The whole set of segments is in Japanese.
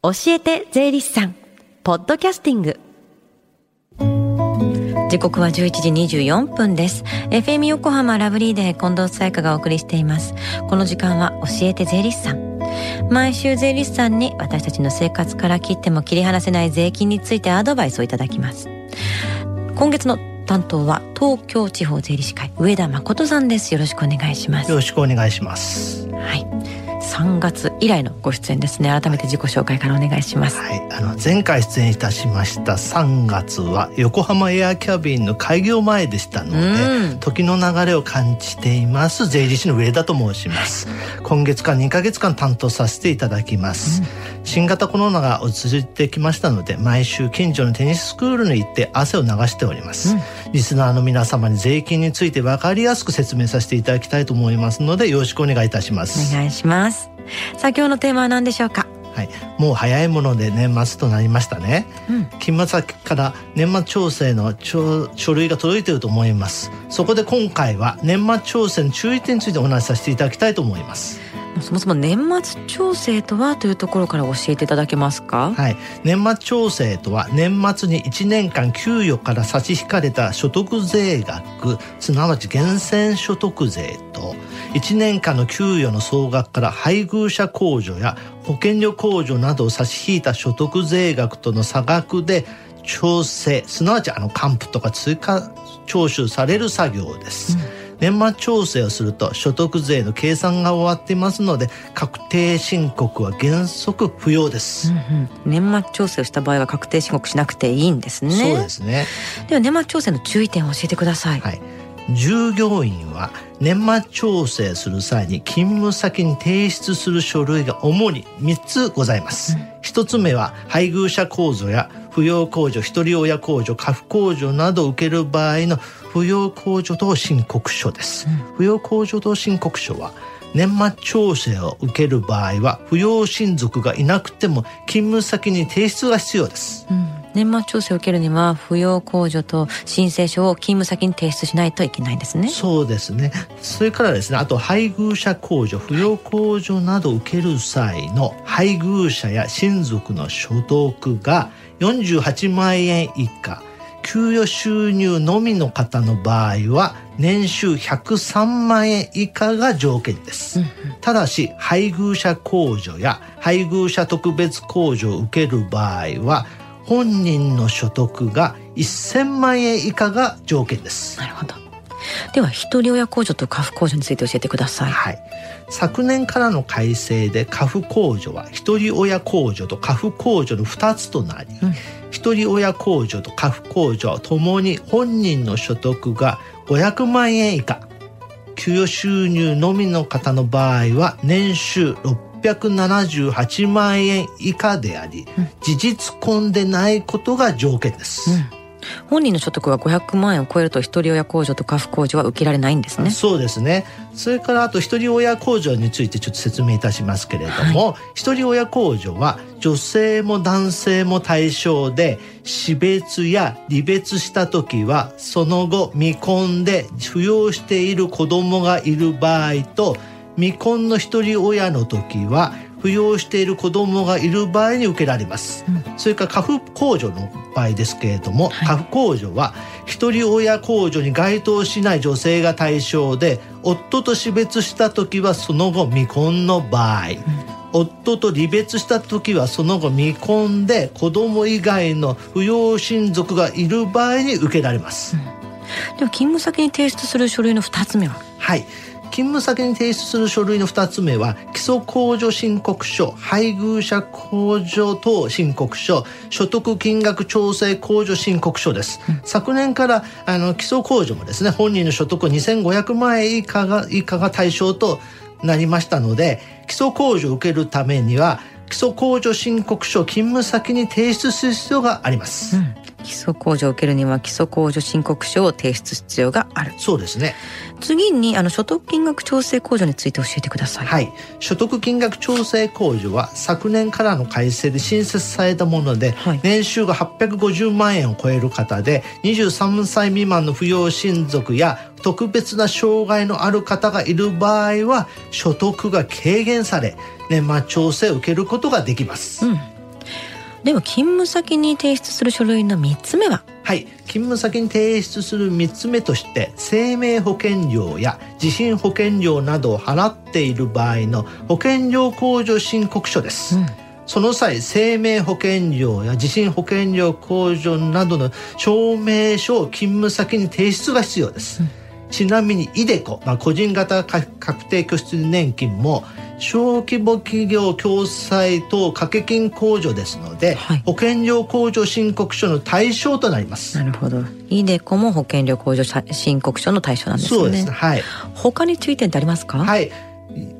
教えて税理士さん。ポッドキャスティング。時刻は11時24分です。FM 横浜ラブリーで近藤沙耶香がお送りしています。この時間は教えて税理士さん。毎週税理士さんに私たちの生活から切っても切り離せない税金についてアドバイスをいただきます。今月の担当は東京地方税理士会上田誠さんです。よろしくお願いします。よろしくお願いします。はい3月以来のご出演ですね。改めて自己紹介からお願いします。はい。あの前回出演いたしました3月は横浜エアキャビンの開業前でしたので、時の流れを感じています税理士の上田と申します、今月から2ヶ月間担当させていただきます、うん、新型コロナが落ち着いてきましたので毎週近所のテニススクールに行って汗を流しております、うん、リスナーの皆様に税金について分かりやすく説明させていただきたいと思いますのでよろしくお願いいたします。お願いします。さあ今日のテーマは何でしょうか？はい、もう早いもので年末となりましたね、うん、金末先から年末調整の書類が届いていると思います。そこで今回は年末調整の注意点についてお話しさせていただきたいと思いますそもそも年末調整とはというところから教えていただけますか？はい。年末調整とは年末に1年間給与から差し引かれた所得税額すなわち源泉所得税と1年間の給与の総額から配偶者控除や保険料控除などを差し引いた所得税額との差額で調整すなわちあの還付とか追加徴収される作業です。うん年末調整をすると所得税の計算が終わっていますので確定申告は原則不要です、うんうん、年末調整をした場合は確定申告しなくていいんですね。そうですね。では年末調整の注意点を教えてください、はい。従業員は年末調整する際に勤務先に提出する書類が主に3つございます。1つ目は配偶者控除や扶養控除、一人親控除、家父控除などを受ける場合の扶養控除等申告書です。扶養控除等申告書は年末調整を受ける場合は扶養親族がいなくても勤務先に提出が必要です。うん。年末調整を受けるには扶養控除と申請書を勤務先に提出しないといけないんですね。そうですね。それからですねあと配偶者控除扶養控除などを受ける際の配偶者や親族の所得が48万円以下給与収入のみの方の場合は年収103万円以下が条件です、ただし配偶者控除や配偶者特別控除を受ける場合は本人の所得が1000万円以下が条件です。なるほどでは一人親控除と家父控除について教えてください。はい。昨年からの改正で家父控除は一人親控除と家父控除の2つとなり、うん、一人親控除と家父控除はともに本人の所得が500万円以下、給与収入のみの方の場合は年収678万円以下であり、うん、事実婚でないことが条件です。うん本人の所得が500万円を超えると一人親控除と家父控除は受けられないんですね。そうですね。それからあと一人親控除についてちょっと説明いたしますけれども、はい、一人親控除は女性も男性も対象で死別や離別した時はその後未婚で扶養している子供がいる場合と未婚の一人親の時は扶養している子供がいる場合に受けられます、うん、それから家父控除の場合ですけれども、はい、家父控除は一人親控除に該当しない女性が対象で夫と死別した時はその後未婚の場合、うん、夫と離別した時はその後未婚で子供以外の扶養親族がいる場合に受けられます、うん、では勤務先に提出する書類の2つ目は？はい勤務先に提出する書類の2つ目は基礎控除申告書配偶者控除等申告書所得金額調整控除申告書です、うん、昨年からあの基礎控除もですね本人の所得2500万円以下が以下が対象となりましたので基礎控除を受けるためには基礎控除申告書勤務先に提出する必要があります、うん基礎控除を受けるには基礎控除申告書を提出必要がある。そうですね。次にあの所得金額調整控除について教えてください。はい。所得金額調整控除は昨年からの改正で新設されたもので、はい、年収が850万円を超える方で23歳未満の扶養親族や特別な障害のある方がいる場合は所得が軽減され年末調整を受けることができます、うんでは勤務先に提出する書類の3つ目は？はい。勤務先に提出する3つ目として生命保険料や地震保険料などを払っている場合の保険料控除申告書です、うん。その際生命保険料や地震保険料控除などの証明書を勤務先に提出が必要です、うん、ちなみにイデコ、まあ、個人型確定拠出年金も小規模企業共済等掛け金控除ですので、はい、保険料控除申告書の対象となります。なるほど。イデコも保険料控除申告書の対象なんですね。そうです。はい。他に注意点ってありますか？はい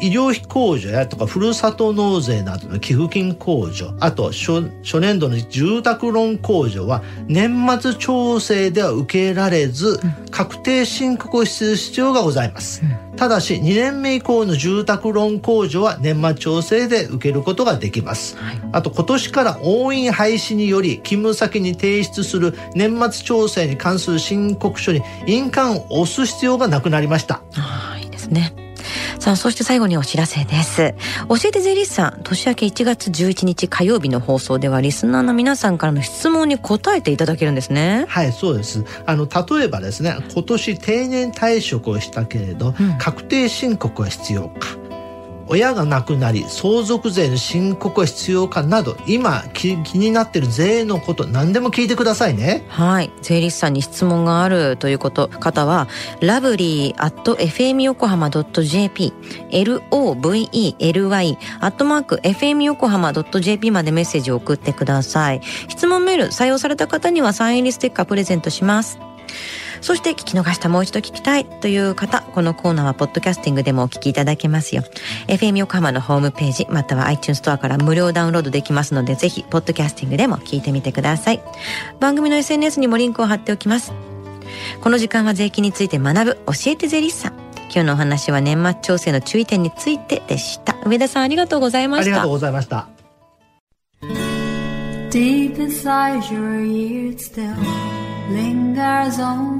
医療費控除やとかふるさと納税などの寄付金控除あと初年度の住宅ローン控除は年末調整では受けられず、確定申告をする必要がございます、うん、ただし2年目以降の住宅ローン控除は年末調整で受けることができます、はい、あと今年から押印廃止により勤務先に提出する年末調整に関する申告書に印鑑を押す必要がなくなりました。ああいいですねさあ、そして最後にお知らせです。教えて税理士さん、年明け1月11日火曜日の放送では、リスナーの皆さんからの質問に答えていただけるんですね。はい、そうです。あの、例えばですね、今年定年退職をしたけれど、うん、確定申告は必要か。親が亡くなり相続税の申告は必要かなど今気になってる税のこと何でも聞いてくださいね。はい。税理士さんに質問があるということ。方はラブリー at fm 横浜 .jp lovely アットマーク fm 横浜 .jp までメッセージを送ってください。質問メール採用された方にはサイン入りステッカープレゼントします。そして聞き逃したもう一度聞きたいという方、このコーナーはポッドキャスティングでもお聞きいただけますよ。FM 横浜のホームページ、または iTunes ストアから無料ダウンロードできますので、ぜひ、ポッドキャスティングでも聞いてみてください。番組の SNS にもリンクを貼っておきます。この時間は税金について学ぶ、教えて税理士さん。今日のお話は年末調整の注意点についてでした。上田さんありがとうございました。ありがとうございました。Deep inside your ears still lingers on